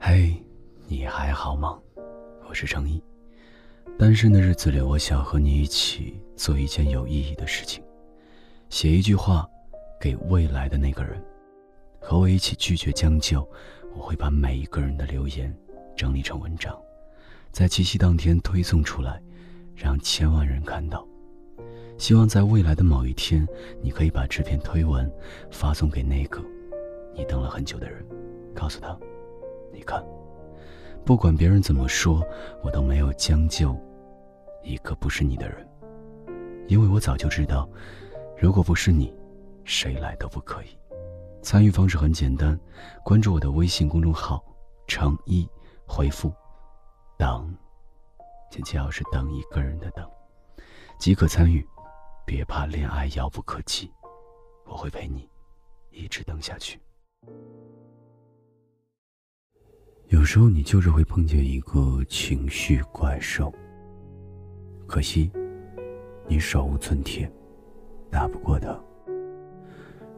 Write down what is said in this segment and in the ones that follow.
嘿，你还好吗？我是程一。单身的日子里，我想和你一起做一件有意义的事情，写一句话给未来的那个人，和我一起拒绝将就。我会把每一个人的留言整理成文章，在七夕当天推送出来，让千万人看到。希望在未来的某一天，你可以把这篇推文发送给那个你等了很久的人，告诉他：“你看，不管别人怎么说，我都没有将就一个不是你的人，因为我早就知道，如果不是你，谁来都不可以。”参与方式很简单，关注我的微信公众号“程一”，回复“等”，请记好是等一个人的等，即可参与。别怕恋爱遥不可及，我会陪你一直等下去。有时候你就是会碰见一个情绪怪兽，可惜你手无寸铁，打不过他。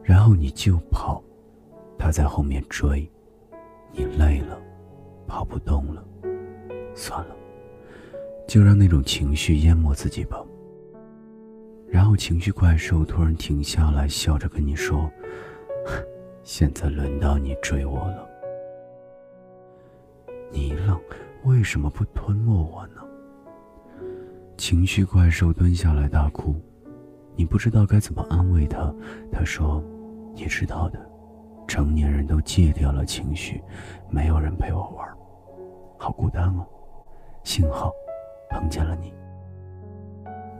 然后你就跑，他在后面追，你累了，跑不动了，算了，就让那种情绪淹没自己吧。然后情绪怪兽突然停下来，笑着跟你说：“ 现在轮到你追我了。”你一愣，为什么不吞没我呢？情绪怪兽蹲下来大哭，你不知道该怎么安慰他。他说：“你知道的，成年人都戒掉了情绪，没有人陪我玩，好孤单哦。幸好碰见了你。”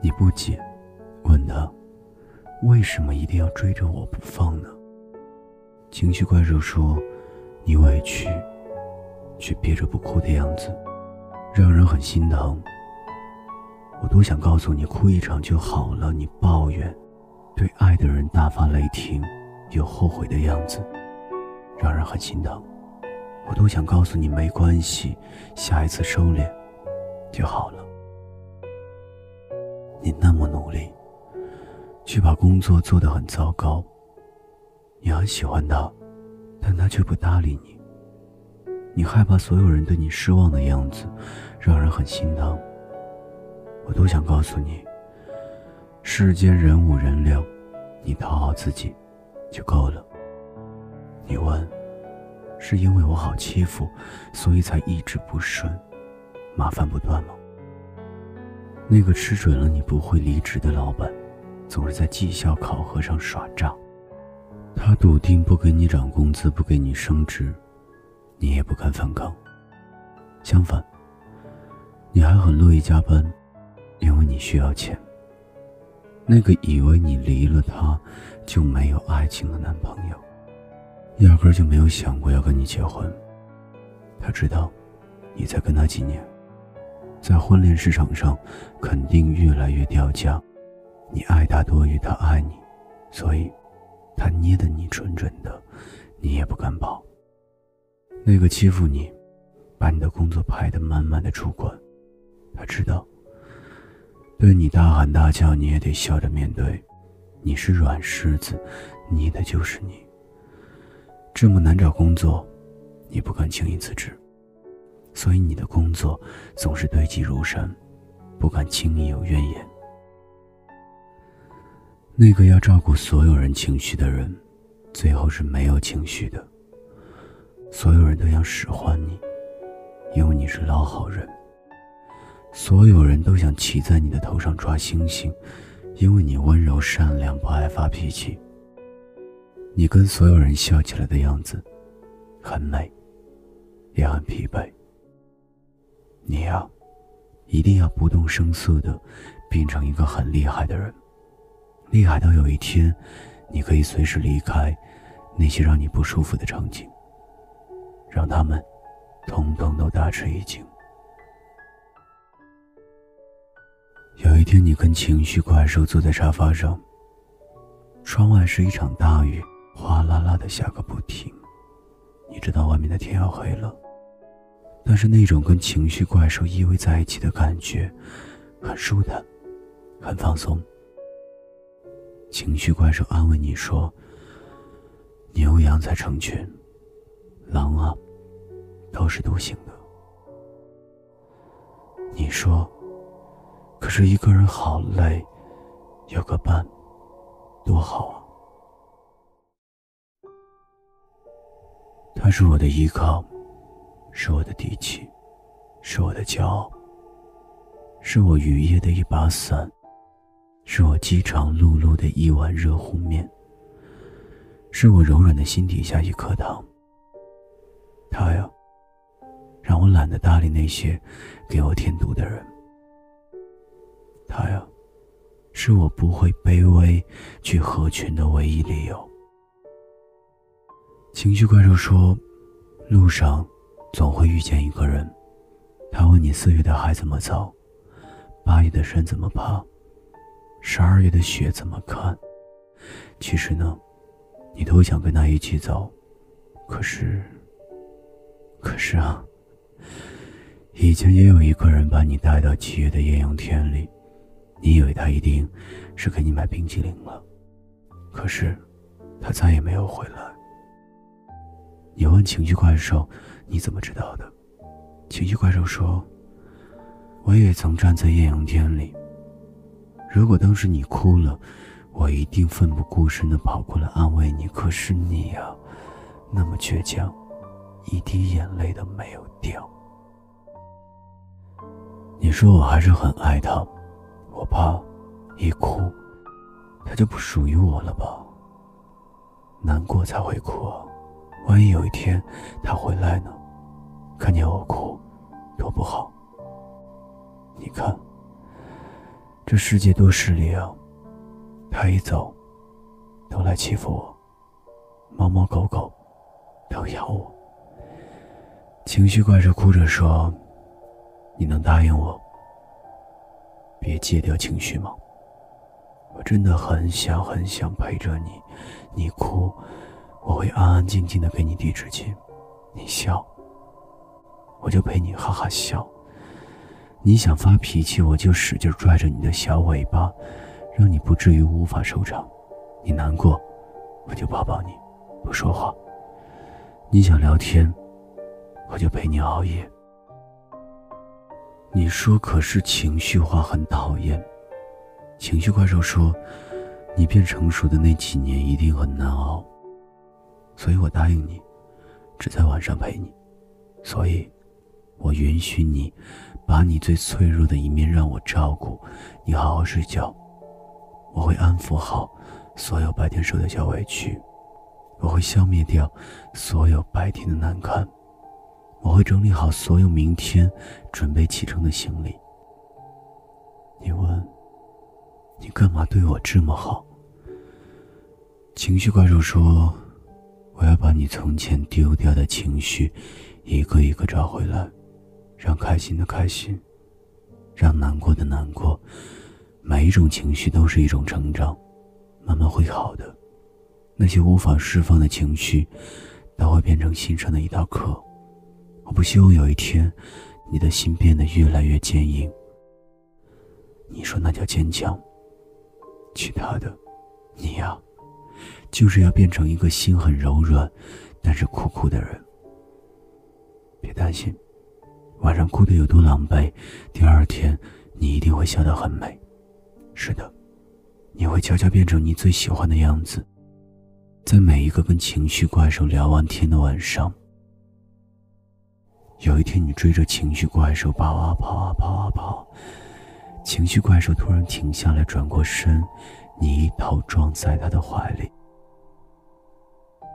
你不解。问他，为什么一定要追着我不放呢？情绪怪兽说：“你委屈，却憋着不哭的样子，让人很心疼。我多想告诉你，哭一场就好了。你抱怨，对爱的人大发雷霆，又后悔的样子，让人很心疼。我多想告诉你，没关系，下一次收敛就好了。你那么努力。”却把工作做得很糟糕。你很喜欢他，但他却不搭理你。你害怕所有人对你失望的样子，让人很心疼。我都想告诉你，世间人五人六，你讨好自己就够了。你问，是因为我好欺负，所以才一直不顺，麻烦不断吗？那个吃准了你不会离职的老板。总是在绩效考核上耍诈，他笃定不给你涨工资，不给你升职，你也不敢反抗。相反，你还很乐意加班，因为你需要钱。那个以为你离了他就没有爱情的男朋友，压根就没有想过要跟你结婚。他知道，你再跟他几年，在婚恋市场上肯定越来越掉价。你爱他多于他爱你，所以，他捏得你准准的，你也不敢跑。那个欺负你，把你的工作排得满满的主管，他知道，对你大喊大叫，你也得笑着面对。你是软柿子，你的就是你。这么难找工作，你不敢轻易辞职，所以你的工作总是堆积如山，不敢轻易有怨言。那个要照顾所有人情绪的人，最后是没有情绪的。所有人都想使唤你，因为你是老好人。所有人都想骑在你的头上抓星星，因为你温柔善良，不爱发脾气。你跟所有人笑起来的样子，很美，也很疲惫。你呀，一定要不动声色的，变成一个很厉害的人。厉害到有一天，你可以随时离开那些让你不舒服的场景，让他们通通都大吃一惊。有一天，你跟情绪怪兽坐在沙发上，窗外是一场大雨，哗啦啦的下个不停。你知道外面的天要黑了，但是那种跟情绪怪兽依偎在一起的感觉，很舒坦，很放松。情绪怪兽安慰你说：“牛羊在成群，狼啊，都是独行的。你说，可是一个人好累，有个伴，多好啊！他是我的依靠，是我的底气，是我的骄傲，是我雨夜的一把伞，是我饥肠辘辘的一碗热乎面，是我柔软的心底下一颗糖。懒得搭理那些给我添堵的人。他呀，是我不会卑微去合群的唯一理由。情绪怪兽说：“路上总会遇见一个人，他问你四月的海怎么走，八月的山怎么爬，十二月的雪怎么看。其实呢，你都想跟他一起走，可是……”可是啊，以前也有一个人把你带到七月的艳阳天里，你以为他一定是给你买冰淇淋了，可是他再也没有回来。你问情绪怪兽，你怎么知道的？情绪怪兽说：“我也曾站在艳阳天里，如果当时你哭了，我一定奋不顾身的跑过来安慰你。可是你呀，那么倔强。”一滴眼泪都没有掉。你说我还是很爱他，我怕一哭，他就不属于我了吧？难过才会哭啊，万一有一天他回来呢？看见我哭，多不好。你看，这世界多势利啊！他一走，都来欺负我，猫猫狗狗都咬我。情绪怪兽哭着说：“你能答应我，别戒掉情绪吗？我真的很想很想陪着你。你哭，我会安安静静的给你递纸巾；你笑，我就陪你哈哈笑。你想发脾气，我就使劲拽着你的小尾巴，让你不至于无法收场。你难过，我就抱抱你，不说话。你想聊天。”我就陪你熬夜。你说，可是情绪化很讨厌。情绪怪兽说，你变成熟的那几年一定很难熬，所以我答应你，只在晚上陪你。所以，我允许你，把你最脆弱的一面让我照顾。你好好睡觉，我会安抚好所有白天受的小委屈，我会消灭掉所有白天的难堪。我会整理好所有明天准备启程的行李。你问，你干嘛对我这么好？情绪怪兽说：“我要把你从前丢掉的情绪，一个一个找回来，让开心的开心，让难过的难过。每一种情绪都是一种成长，慢慢会好的。那些无法释放的情绪，都会变成心上的一道课。”我不希望有一天，你的心变得越来越坚硬。你说那叫坚强？其他的，你呀，就是要变成一个心很柔软，但是酷酷的人。别担心，晚上哭的有多狼狈，第二天你一定会笑得很美。是的，你会悄悄变成你最喜欢的样子，在每一个跟情绪怪兽聊完天的晚上。有一天，你追着情绪怪兽跑啊跑啊跑啊跑，情绪怪兽突然停下来，转过身，你一头撞在他的怀里。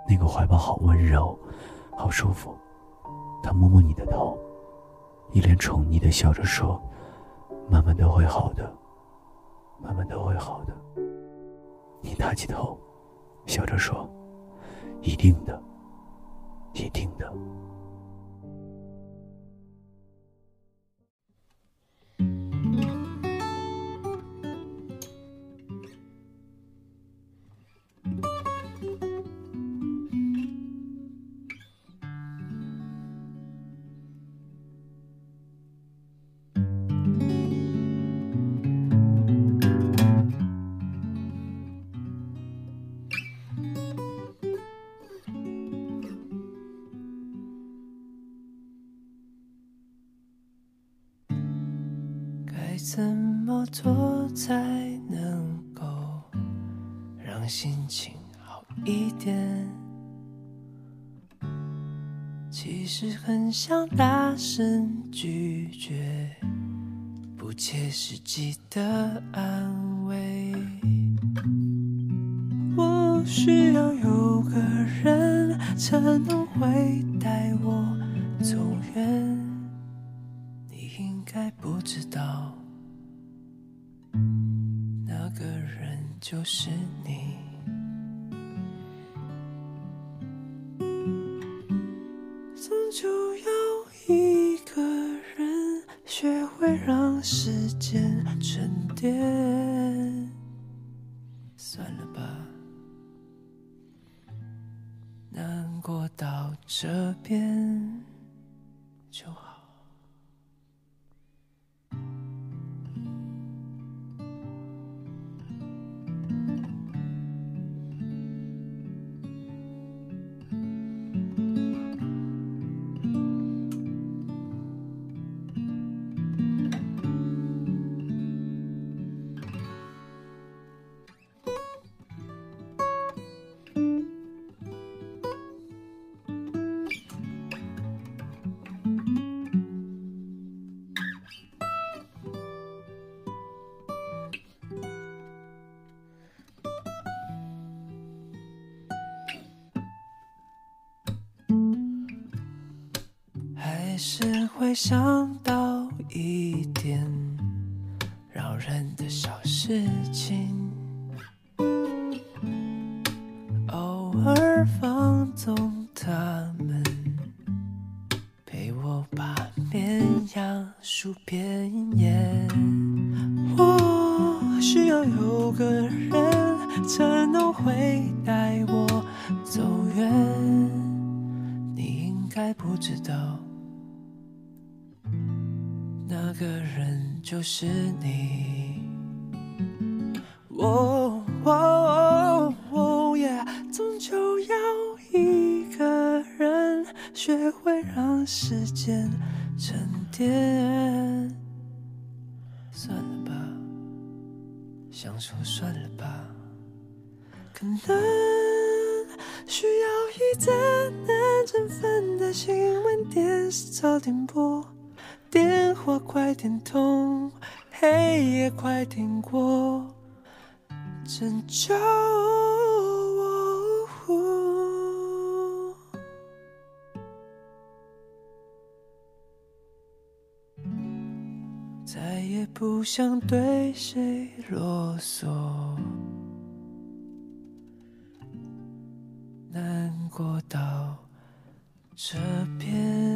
那个怀抱好温柔，好舒服。他摸摸你的头，一脸宠溺的笑着说：“慢慢都会好的，慢慢都会好的。”你抬起头，笑着说：“一定的，一定的。”怎么做才能够让心情好一点？其实很想大声拒绝不切实际的安慰。我需要有个人才能会带我走远。你应该不知道，那个人就是你。终究要一个人学会让时间沉淀。算了吧，难过到这边就好。还是会想到一点扰人的小事情，偶尔放纵他们，陪我把绵羊数遍。我需要有个人才能会带我走远，你应该不知道。那个人就是你。哦哦哦耶！终究要一个人学会让时间沉淀。算了吧，想说算了吧，可能需要一盏能振奋的新闻电视早点播。电话快点通，黑夜快点过，拯救我。再也不想对谁啰嗦，难过到这边。